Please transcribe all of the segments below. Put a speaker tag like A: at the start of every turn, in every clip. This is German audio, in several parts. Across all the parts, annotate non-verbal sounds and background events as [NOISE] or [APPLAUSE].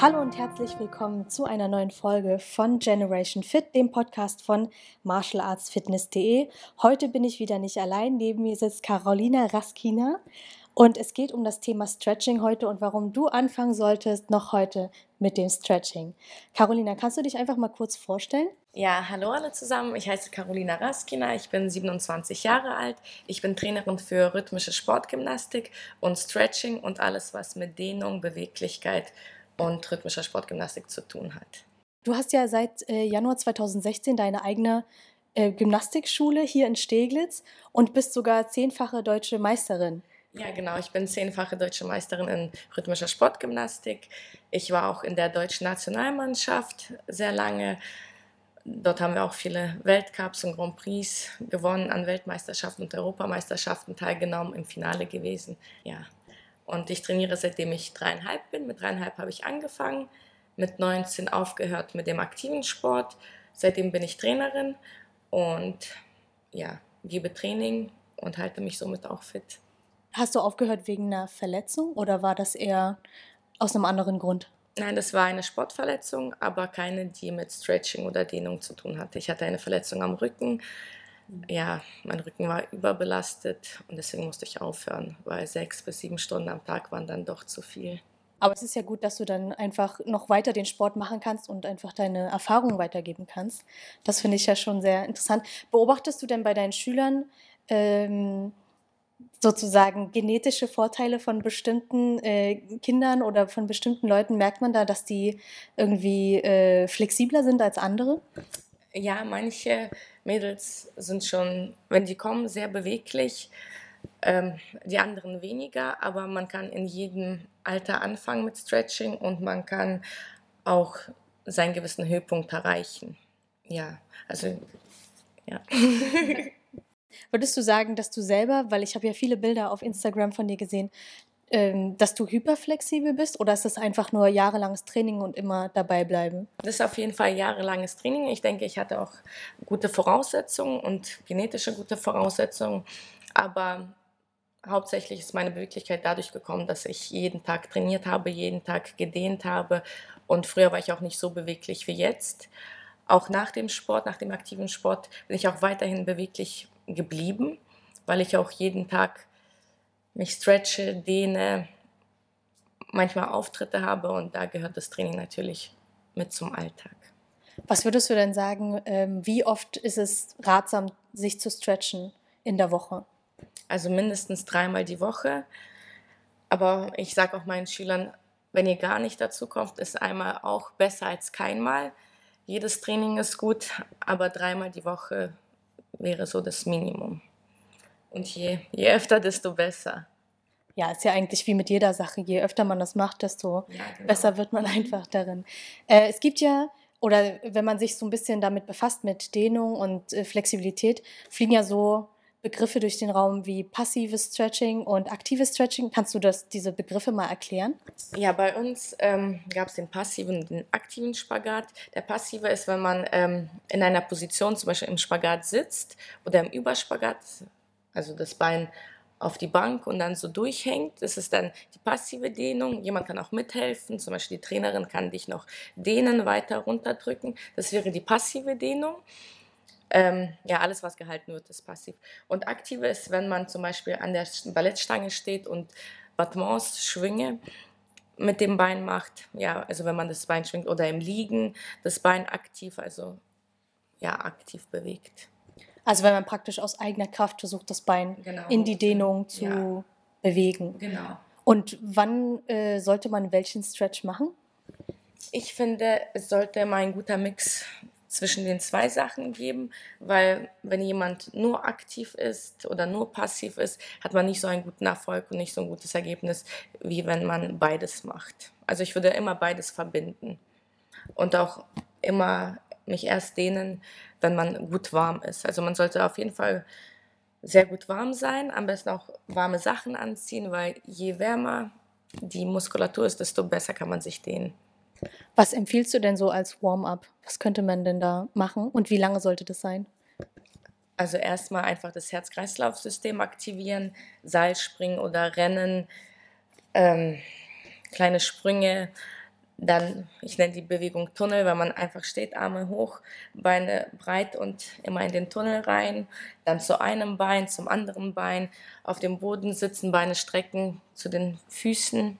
A: Hallo und herzlich willkommen zu einer neuen Folge von Generation Fit, dem Podcast von martialartsfitness.de. Heute bin ich wieder nicht allein. Neben mir sitzt Carolina Raskina und es geht um das Thema Stretching heute und warum du anfangen solltest, noch heute mit dem Stretching. Carolina, kannst du dich einfach mal kurz vorstellen?
B: Ja, hallo alle zusammen. Ich heiße Carolina Raskina. Ich bin 27 Jahre alt. Ich bin Trainerin für rhythmische Sportgymnastik und Stretching und alles, was mit Dehnung, Beweglichkeit und rhythmischer Sportgymnastik zu tun hat.
A: Du hast ja seit äh, Januar 2016 deine eigene äh, Gymnastikschule hier in Steglitz und bist sogar zehnfache deutsche Meisterin.
B: Ja, genau. Ich bin zehnfache deutsche Meisterin in rhythmischer Sportgymnastik. Ich war auch in der deutschen Nationalmannschaft sehr lange. Dort haben wir auch viele Weltcups und Grand Prix gewonnen, an Weltmeisterschaften und Europameisterschaften teilgenommen, im Finale gewesen. Ja. Und ich trainiere seitdem ich dreieinhalb bin. Mit dreieinhalb habe ich angefangen, mit 19 aufgehört mit dem aktiven Sport. Seitdem bin ich Trainerin und ja, gebe Training und halte mich somit auch fit.
A: Hast du aufgehört wegen einer Verletzung oder war das eher aus einem anderen Grund?
B: Nein, das war eine Sportverletzung, aber keine, die mit Stretching oder Dehnung zu tun hatte. Ich hatte eine Verletzung am Rücken. Ja, mein Rücken war überbelastet und deswegen musste ich aufhören, weil sechs bis sieben Stunden am Tag waren dann doch zu viel.
A: Aber es ist ja gut, dass du dann einfach noch weiter den Sport machen kannst und einfach deine Erfahrungen weitergeben kannst. Das finde ich ja schon sehr interessant. Beobachtest du denn bei deinen Schülern ähm, sozusagen genetische Vorteile von bestimmten äh, Kindern oder von bestimmten Leuten? Merkt man da, dass die irgendwie äh, flexibler sind als andere?
B: Ja, manche Mädels sind schon, wenn die kommen, sehr beweglich. Ähm, die anderen weniger, aber man kann in jedem Alter anfangen mit Stretching und man kann auch seinen gewissen Höhepunkt erreichen. Ja, also ja. [LAUGHS]
A: Würdest du sagen, dass du selber, weil ich habe ja viele Bilder auf Instagram von dir gesehen, dass du hyperflexibel bist oder ist das einfach nur jahrelanges Training und immer dabei bleiben?
B: Das ist auf jeden Fall jahrelanges Training. Ich denke, ich hatte auch gute Voraussetzungen und genetische gute Voraussetzungen, aber hauptsächlich ist meine Beweglichkeit dadurch gekommen, dass ich jeden Tag trainiert habe, jeden Tag gedehnt habe und früher war ich auch nicht so beweglich wie jetzt. Auch nach dem Sport, nach dem aktiven Sport bin ich auch weiterhin beweglich geblieben, weil ich auch jeden Tag mich stretche, dehne, manchmal Auftritte habe und da gehört das Training natürlich mit zum Alltag.
A: Was würdest du denn sagen, ähm, wie oft ist es ratsam, sich zu stretchen in der Woche?
B: Also mindestens dreimal die Woche. Aber ich sage auch meinen Schülern, wenn ihr gar nicht dazu kommt, ist einmal auch besser als keinmal. Jedes Training ist gut, aber dreimal die Woche wäre so das Minimum. Und je, je öfter, desto besser.
A: Ja, ist ja eigentlich wie mit jeder Sache. Je öfter man das macht, desto ja, genau. besser wird man [LAUGHS] einfach darin. Äh, es gibt ja, oder wenn man sich so ein bisschen damit befasst, mit Dehnung und äh, Flexibilität, fliegen ja so Begriffe durch den Raum wie passives Stretching und aktives Stretching. Kannst du das, diese Begriffe mal erklären?
B: Ja, bei uns ähm, gab es den passiven und den aktiven Spagat. Der passive ist, wenn man ähm, in einer Position zum Beispiel im Spagat sitzt oder im Überspagat, also das Bein auf die Bank und dann so durchhängt. Das ist dann die passive Dehnung. Jemand kann auch mithelfen, zum Beispiel die Trainerin kann dich noch dehnen, weiter runterdrücken. Das wäre die passive Dehnung. Ähm, ja, alles, was gehalten wird, ist passiv. Und aktive ist, wenn man zum Beispiel an der Ballettstange steht und Battements, Schwünge mit dem Bein macht. Ja, also wenn man das Bein schwingt oder im Liegen das Bein aktiv, also ja, aktiv bewegt.
A: Also wenn man praktisch aus eigener Kraft versucht, das Bein genau. in die Dehnung zu ja. bewegen.
B: Genau.
A: Und wann äh, sollte man welchen Stretch machen?
B: Ich finde, es sollte mal ein guter Mix zwischen den zwei Sachen geben, weil wenn jemand nur aktiv ist oder nur passiv ist, hat man nicht so einen guten Erfolg und nicht so ein gutes Ergebnis, wie wenn man beides macht. Also ich würde immer beides verbinden und auch immer mich erst dehnen, wenn man gut warm ist. Also man sollte auf jeden Fall sehr gut warm sein, am besten auch warme Sachen anziehen, weil je wärmer die Muskulatur ist, desto besser kann man sich dehnen.
A: Was empfiehlst du denn so als Warm-up? Was könnte man denn da machen und wie lange sollte das sein?
B: Also erstmal einfach das Herz-Kreislauf-System aktivieren, Seilspringen oder Rennen, ähm, kleine Sprünge, Dann, ich nenne die Bewegung Tunnel, weil man einfach steht, Arme hoch, Beine breit und immer in den Tunnel rein. Dann zu einem Bein, zum anderen Bein, auf dem Boden sitzen, Beine strecken zu den Füßen.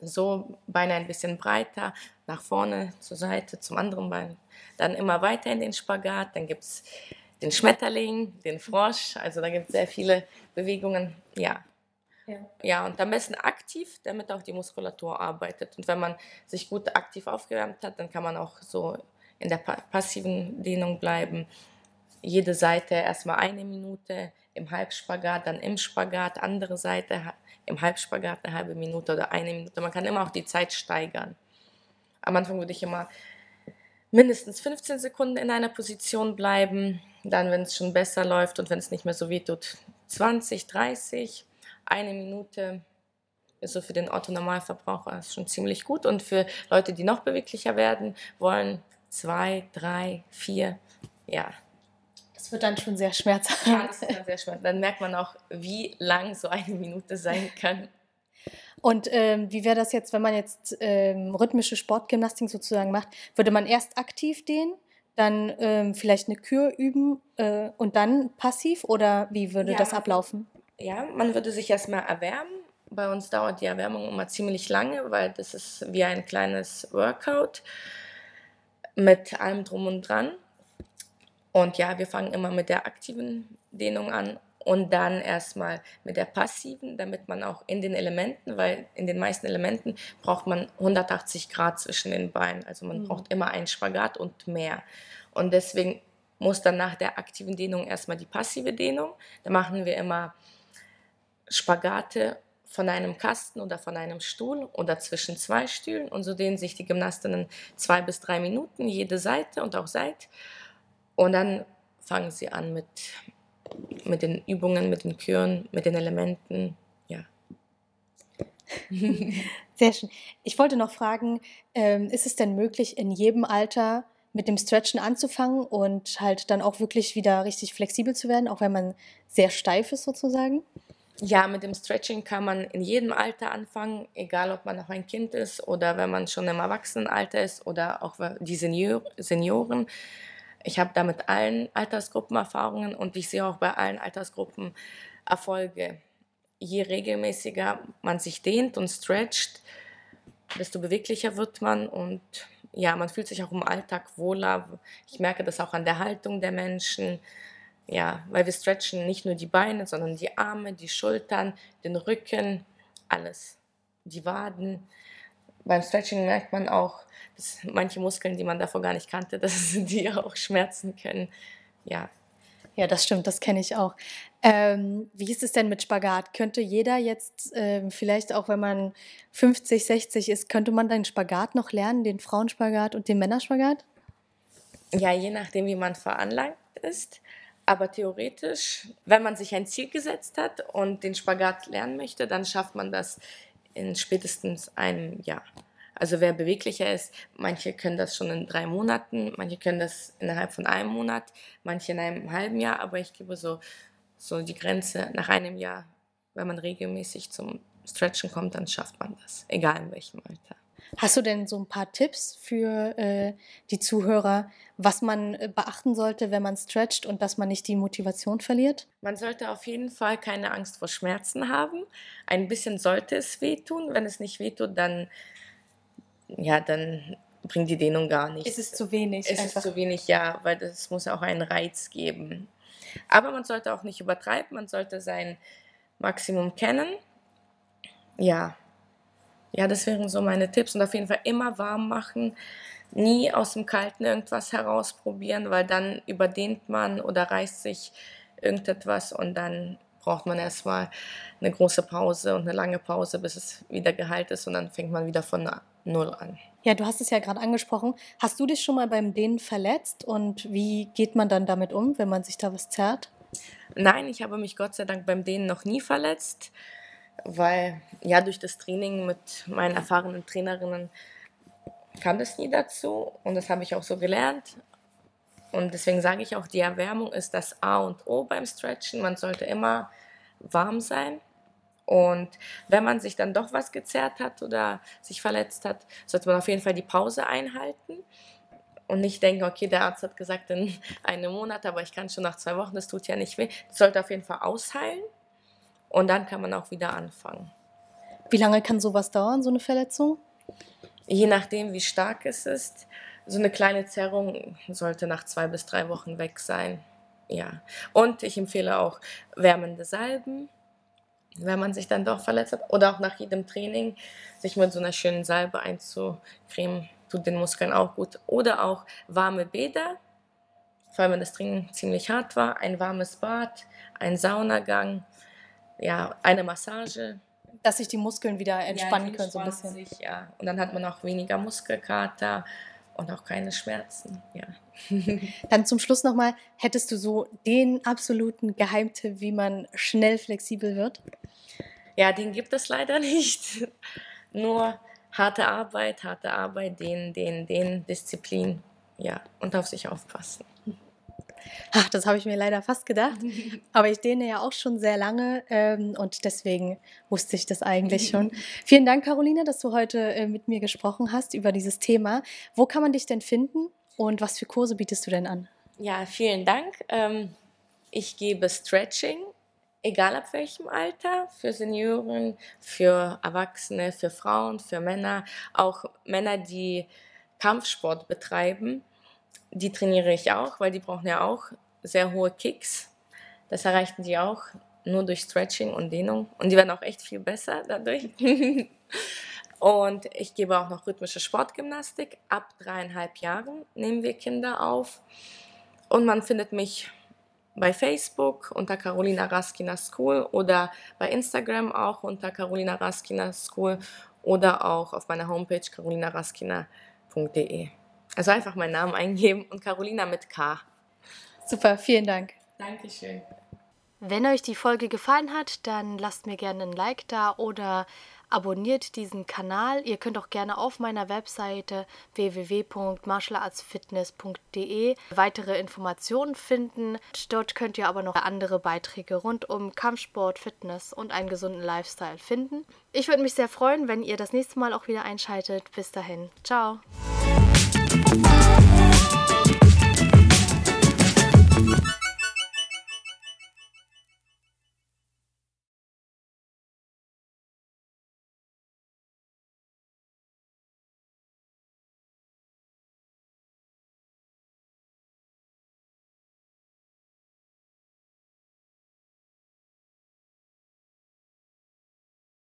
B: So, Beine ein bisschen breiter, nach vorne, zur Seite, zum anderen Bein. Dann immer weiter in den Spagat. Dann gibt es den Schmetterling, den Frosch. Also da gibt es sehr viele Bewegungen. Ja, ja. ja, und am besten aktiv, damit auch die Muskulatur arbeitet. Und wenn man sich gut aktiv aufgewärmt hat, dann kann man auch so in der passiven Dehnung bleiben. Jede Seite erstmal eine Minute im Halbspagat, dann im Spagat, andere Seite im Halbspagat eine halbe Minute oder eine Minute. Man kann immer auch die Zeit steigern. Am Anfang würde ich immer mindestens 15 Sekunden in einer Position bleiben. Dann, wenn es schon besser läuft und wenn es nicht mehr so weh tut, 20, 30 eine Minute ist so für den Otto-Normalverbraucher schon ziemlich gut. Und für Leute, die noch beweglicher werden wollen, zwei, drei, vier, ja.
A: Das wird dann schon sehr schmerzhaft.
B: Ja, das ist dann sehr schmerzhaft. Dann merkt man auch, wie lang so eine Minute sein kann.
A: Und ähm, wie wäre das jetzt, wenn man jetzt ähm, rhythmische Sportgymnastik sozusagen macht? Würde man erst aktiv dehnen, dann ähm, vielleicht eine Kür üben äh, und dann passiv oder wie würde ja, das ablaufen?
B: Ja, man würde sich erstmal erwärmen. Bei uns dauert die Erwärmung immer ziemlich lange, weil das ist wie ein kleines Workout mit allem drum und dran. Und ja, wir fangen immer mit der aktiven Dehnung an und dann erstmal mit der passiven, damit man auch in den Elementen, weil in den meisten Elementen braucht man 180 Grad zwischen den Beinen. Also man mhm. braucht immer einen Spagat und mehr. Und deswegen muss dann nach der aktiven Dehnung erstmal die passive Dehnung. Da machen wir immer Spagate von einem Kasten oder von einem Stuhl oder zwischen zwei Stühlen und so dehnen sich die Gymnastinnen zwei bis drei Minuten jede Seite und auch Seit und dann fangen sie an mit, mit den Übungen, mit den Küren, mit den Elementen, ja. [LAUGHS]
A: Sehr schön. Ich wollte noch fragen, ähm, ist es denn möglich, in jedem Alter mit dem Stretchen anzufangen und halt dann auch wirklich wieder richtig flexibel zu werden, auch wenn man sehr steif ist sozusagen?
B: Ja, mit dem Stretching kann man in jedem Alter anfangen, egal ob man noch ein Kind ist oder wenn man schon im Erwachsenenalter ist oder auch die Senior Senioren. Ich habe da mit allen Altersgruppen Erfahrungen und ich sehe auch bei allen Altersgruppen Erfolge. Je regelmäßiger man sich dehnt und stretcht, desto beweglicher wird man und ja, man fühlt sich auch im Alltag wohler. Ich merke das auch an der Haltung der Menschen. Ja, weil wir stretchen nicht nur die Beine, sondern die Arme, die Schultern, den Rücken, alles. Die Waden. Beim Stretching merkt man auch, dass manche Muskeln, die man davor gar nicht kannte, [LAUGHS] dass die auch schmerzen können. Ja.
A: Ja, das stimmt, das kenne ich auch. Ähm, wie ist es denn mit Spagat? Könnte jeder jetzt, äh, vielleicht auch wenn man 50, 60 ist, könnte man den Spagat noch lernen, den Frauenspagat und den Männerspagat?
B: Ja, je nachdem, wie man veranlagt ist. Aber theoretisch, wenn man sich ein Ziel gesetzt hat und den Spagat lernen möchte, dann schafft man das in spätestens einem Jahr. Also wer beweglicher ist, manche können das schon in drei Monaten, manche können das innerhalb von einem Monat, manche in einem halben Jahr, aber ich glaube so, so die Grenze nach einem Jahr, wenn man regelmäßig zum Stretchen kommt, dann schafft man das, egal in welchem Alter.
A: Hast du denn so ein paar Tipps für äh, die Zuhörer, was man äh, beachten sollte, wenn man stretcht und dass man nicht die Motivation verliert?
B: Man sollte auf jeden Fall keine Angst vor Schmerzen haben. Ein bisschen sollte es wehtun. Wenn es nicht wehtut, dann, ja, dann bringt die Dehnung gar nichts.
A: Ist es zu wenig?
B: Ist einfach. es zu wenig, ja, weil das muss auch einen Reiz geben. Aber man sollte auch nicht übertreiben, man sollte sein Maximum kennen. Ja, ja, das wären so meine Tipps. Und auf jeden Fall immer warm machen, nie aus dem Kalten irgendwas herausprobieren, weil dann überdehnt man oder reißt sich irgendetwas und dann braucht man erstmal eine große Pause und eine lange Pause, bis es wieder geheilt ist und dann fängt man wieder von Null an.
A: Ja, du hast es ja gerade angesprochen. Hast du dich schon mal beim Dehnen verletzt und wie geht man dann damit um, wenn man sich da was zerrt?
B: Nein, ich habe mich Gott sei Dank beim Dehnen noch nie verletzt weil ja durch das Training mit meinen erfahrenen Trainerinnen kam es nie dazu und das habe ich auch so gelernt. Und deswegen sage ich auch, die Erwärmung ist das A und O beim Stretchen. Man sollte immer warm sein Und wenn man sich dann doch was gezerrt hat oder sich verletzt hat, sollte man auf jeden Fall die Pause einhalten und nicht denken, okay, der Arzt hat gesagt in einem Monat, aber ich kann schon nach zwei Wochen, das tut ja nicht weh. Das sollte auf jeden Fall ausheilen und dann kann man auch wieder anfangen.
A: Wie lange kann sowas dauern, so eine Verletzung?
B: Je nachdem, wie stark es ist. So eine kleine Zerrung sollte nach zwei bis drei Wochen weg sein. Ja. Und ich empfehle auch wärmende Salben wenn man sich dann doch verletzt hat oder auch nach jedem Training sich mit so einer schönen Salbe einzucremen, tut den Muskeln auch gut. Oder auch warme Bäder, vor allem wenn das Training ziemlich hart war, ein warmes Bad, ein Saunagang, ja, eine Massage.
A: Dass sich die Muskeln wieder entspannen ja, können, so ein bisschen.
B: Sich, ja. Und dann hat man auch weniger Muskelkater und auch keine Schmerzen. Ja. [LAUGHS]
A: Dann zum Schluss nochmal, hättest du so den absoluten Geheimtipp, wie man schnell flexibel wird?
B: Ja, den gibt es leider [LAUGHS] nicht. Nur harte Arbeit, harte Arbeit, den, den, den, Disziplin, ja, und auf sich aufpassen.
A: Ach, das habe ich mir leider fast gedacht. [LAUGHS] Aber ich dehne ja auch schon sehr lange ähm, und deswegen wusste ich das eigentlich [LAUGHS] schon. Vielen Dank, Caroline, dass du heute äh, mit mir gesprochen hast über dieses Thema. Wo kann man dich denn finden und was für Kurse bietest du denn an?
B: Ja, vielen Dank. Ähm, ich gebe Stretching, egal ab welchem Alter, für Senioren, für Erwachsene, für Frauen, für Männer, auch Männer, die Kampfsport betreiben die trainiere ich auch, weil die brauchen ja auch sehr hohe Kicks. Das erreichten die auch nur durch Stretching und Dehnung. Und die werden auch echt viel besser dadurch. [LAUGHS] und ich gebe auch noch rhythmische Sportgymnastik. Ab dreieinhalb Jahren nehmen wir Kinder auf. Und man findet mich bei Facebook unter Carolina Raskina School oder bei Instagram auch unter Carolina Raskina School oder auch auf meiner Homepage carolinaraskina.de. Also einfach meinen Namen eingeben und Carolina mit K.
A: Super, vielen Dank.
B: Dankeschön.
A: Wenn euch die Folge gefallen hat, dann lasst mir gerne ein Like da oder abonniert diesen Kanal. Ihr könnt auch gerne auf meiner Webseite www.martialartsfitness.de weitere Informationen finden. Dort könnt ihr aber noch andere Beiträge rund um Kampfsport, Fitness und einen gesunden Lifestyle finden. Ich würde mich sehr freuen, wenn ihr das nächste Mal auch wieder einschaltet. Bis dahin. Ciao.